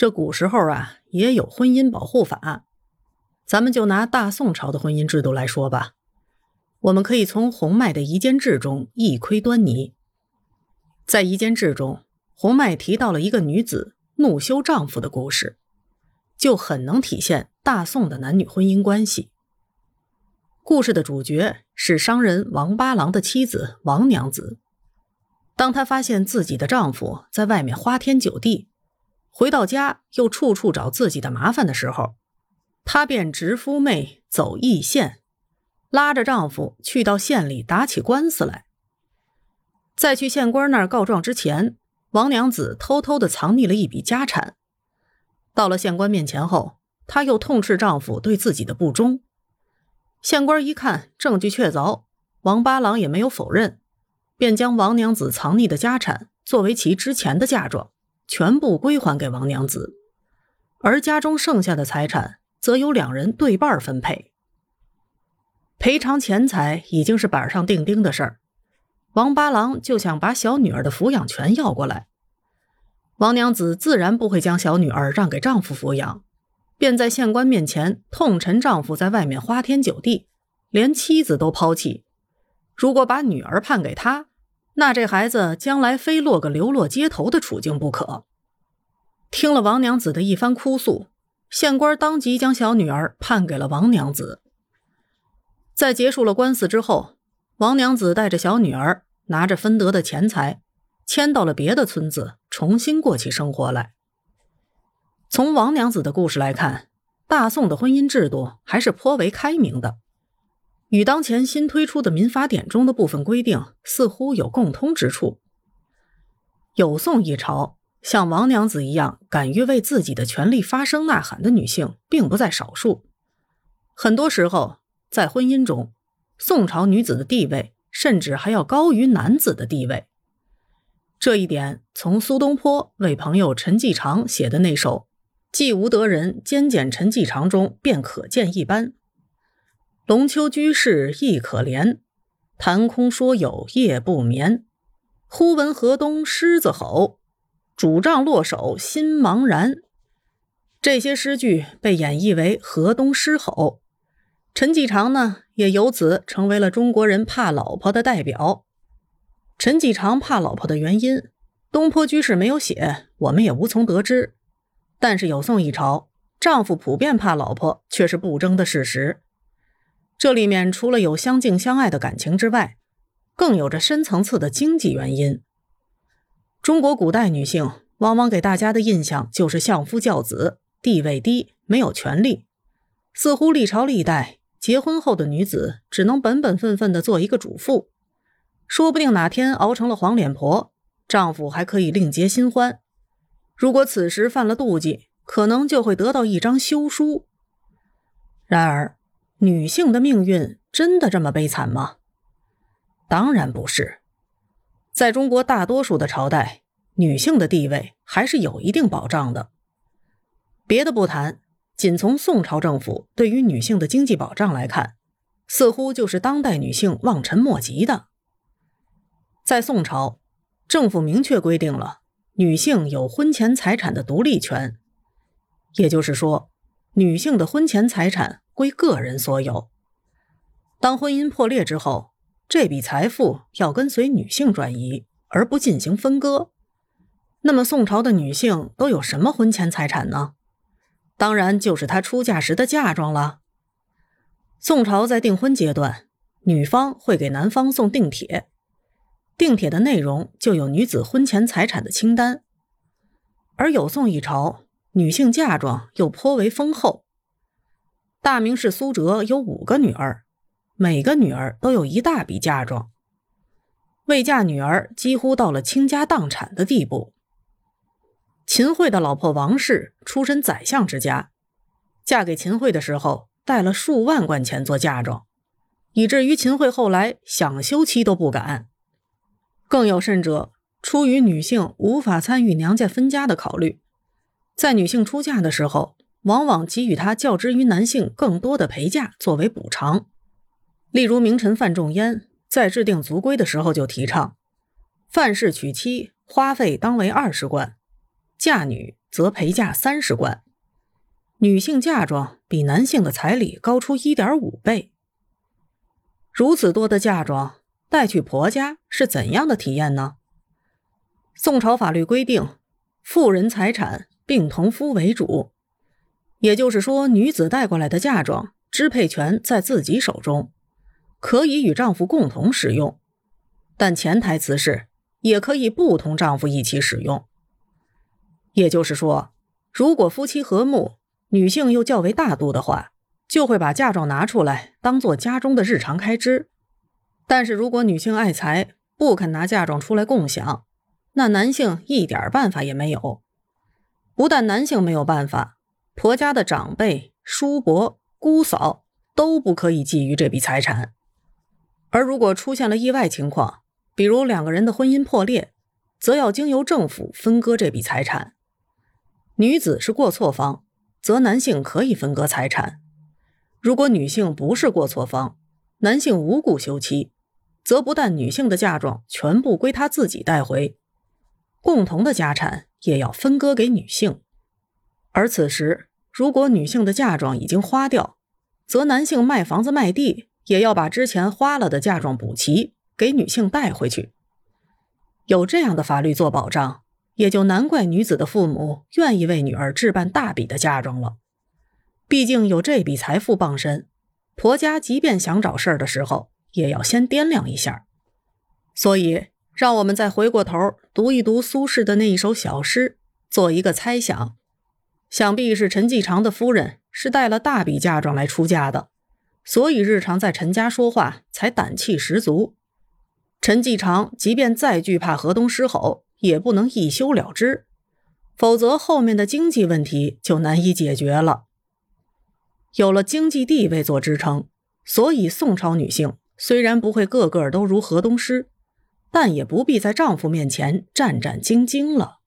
这古时候啊，也有婚姻保护法。咱们就拿大宋朝的婚姻制度来说吧，我们可以从洪迈的《夷坚志》中一窥端倪。在《夷坚志》中，洪迈提到了一个女子怒休丈夫的故事，就很能体现大宋的男女婚姻关系。故事的主角是商人王八郎的妻子王娘子。当她发现自己的丈夫在外面花天酒地，回到家又处处找自己的麻烦的时候，她便直夫妹走义县，拉着丈夫去到县里打起官司来。在去县官那儿告状之前，王娘子偷偷的藏匿了一笔家产。到了县官面前后，她又痛斥丈夫对自己的不忠。县官一看证据确凿，王八郎也没有否认，便将王娘子藏匿的家产作为其之前的嫁妆，全部归还给王娘子，而家中剩下的财产则由两人对半分配。赔偿钱财已经是板上钉钉的事儿，王八郎就想把小女儿的抚养权要过来，王娘子自然不会将小女儿让给丈夫抚养。便在县官面前痛陈丈夫在外面花天酒地，连妻子都抛弃。如果把女儿判给他，那这孩子将来非落个流落街头的处境不可。听了王娘子的一番哭诉，县官当即将小女儿判给了王娘子。在结束了官司之后，王娘子带着小女儿，拿着分得的钱财，迁到了别的村子，重新过起生活来。从王娘子的故事来看，大宋的婚姻制度还是颇为开明的，与当前新推出的民法典中的部分规定似乎有共通之处。有宋一朝，像王娘子一样敢于为自己的权利发声呐喊的女性，并不在少数。很多时候，在婚姻中，宋朝女子的地位甚至还要高于男子的地位。这一点，从苏东坡为朋友陈继常写的那首。既无得人兼检陈继常中便可见一斑。龙丘居士亦可怜，谈空说有夜不眠。忽闻河东狮子吼，拄杖落手心茫然。这些诗句被演绎为河东狮吼，陈继常呢也由此成为了中国人怕老婆的代表。陈继常怕老婆的原因，东坡居士没有写，我们也无从得知。但是有宋一朝，丈夫普遍怕老婆却是不争的事实。这里面除了有相敬相爱的感情之外，更有着深层次的经济原因。中国古代女性往往给大家的印象就是相夫教子，地位低，没有权利。似乎历朝历代结婚后的女子只能本本分分的做一个主妇，说不定哪天熬成了黄脸婆，丈夫还可以另结新欢。如果此时犯了妒忌，可能就会得到一张休书。然而，女性的命运真的这么悲惨吗？当然不是。在中国大多数的朝代，女性的地位还是有一定保障的。别的不谈，仅从宋朝政府对于女性的经济保障来看，似乎就是当代女性望尘莫及的。在宋朝，政府明确规定了。女性有婚前财产的独立权，也就是说，女性的婚前财产归个人所有。当婚姻破裂之后，这笔财富要跟随女性转移，而不进行分割。那么，宋朝的女性都有什么婚前财产呢？当然就是她出嫁时的嫁妆了。宋朝在订婚阶段，女方会给男方送订帖。订帖的内容就有女子婚前财产的清单，而有宋一朝，女性嫁妆又颇为丰厚。大名士苏辙有五个女儿，每个女儿都有一大笔嫁妆，未嫁女儿几乎到了倾家荡产的地步。秦桧的老婆王氏出身宰相之家，嫁给秦桧的时候带了数万贯钱做嫁妆，以至于秦桧后来想休妻都不敢。更有甚者，出于女性无法参与娘家分家的考虑，在女性出嫁的时候，往往给予她较之于男性更多的陪嫁作为补偿。例如，名臣范仲淹在制定族规的时候就提倡：范氏娶妻花费当为二十贯，嫁女则陪嫁三十贯。女性嫁妆比男性的彩礼高出一点五倍。如此多的嫁妆带去婆家是怎样的体验呢？宋朝法律规定，妇人财产病同夫为主，也就是说，女子带过来的嫁妆支配权在自己手中，可以与丈夫共同使用，但潜台词是也可以不同丈夫一起使用。也就是说，如果夫妻和睦。女性又较为大度的话，就会把嫁妆拿出来当做家中的日常开支。但是如果女性爱财，不肯拿嫁妆出来共享，那男性一点办法也没有。不但男性没有办法，婆家的长辈、叔伯、姑嫂都不可以觊觎这笔财产。而如果出现了意外情况，比如两个人的婚姻破裂，则要经由政府分割这笔财产。女子是过错方。则男性可以分割财产。如果女性不是过错方，男性无故休妻，则不但女性的嫁妆全部归他自己带回，共同的家产也要分割给女性。而此时，如果女性的嫁妆已经花掉，则男性卖房子卖地也要把之前花了的嫁妆补齐，给女性带回去。有这样的法律做保障。也就难怪女子的父母愿意为女儿置办大笔的嫁妆了。毕竟有这笔财富傍身，婆家即便想找事儿的时候，也要先掂量一下。所以，让我们再回过头读一读苏轼的那一首小诗，做一个猜想。想必是陈继常的夫人是带了大笔嫁妆来出嫁的，所以日常在陈家说话才胆气十足。陈继常即便再惧怕河东狮吼。也不能一休了之，否则后面的经济问题就难以解决了。有了经济地位做支撑，所以宋朝女性虽然不会个个都如河东狮，但也不必在丈夫面前战战兢兢了。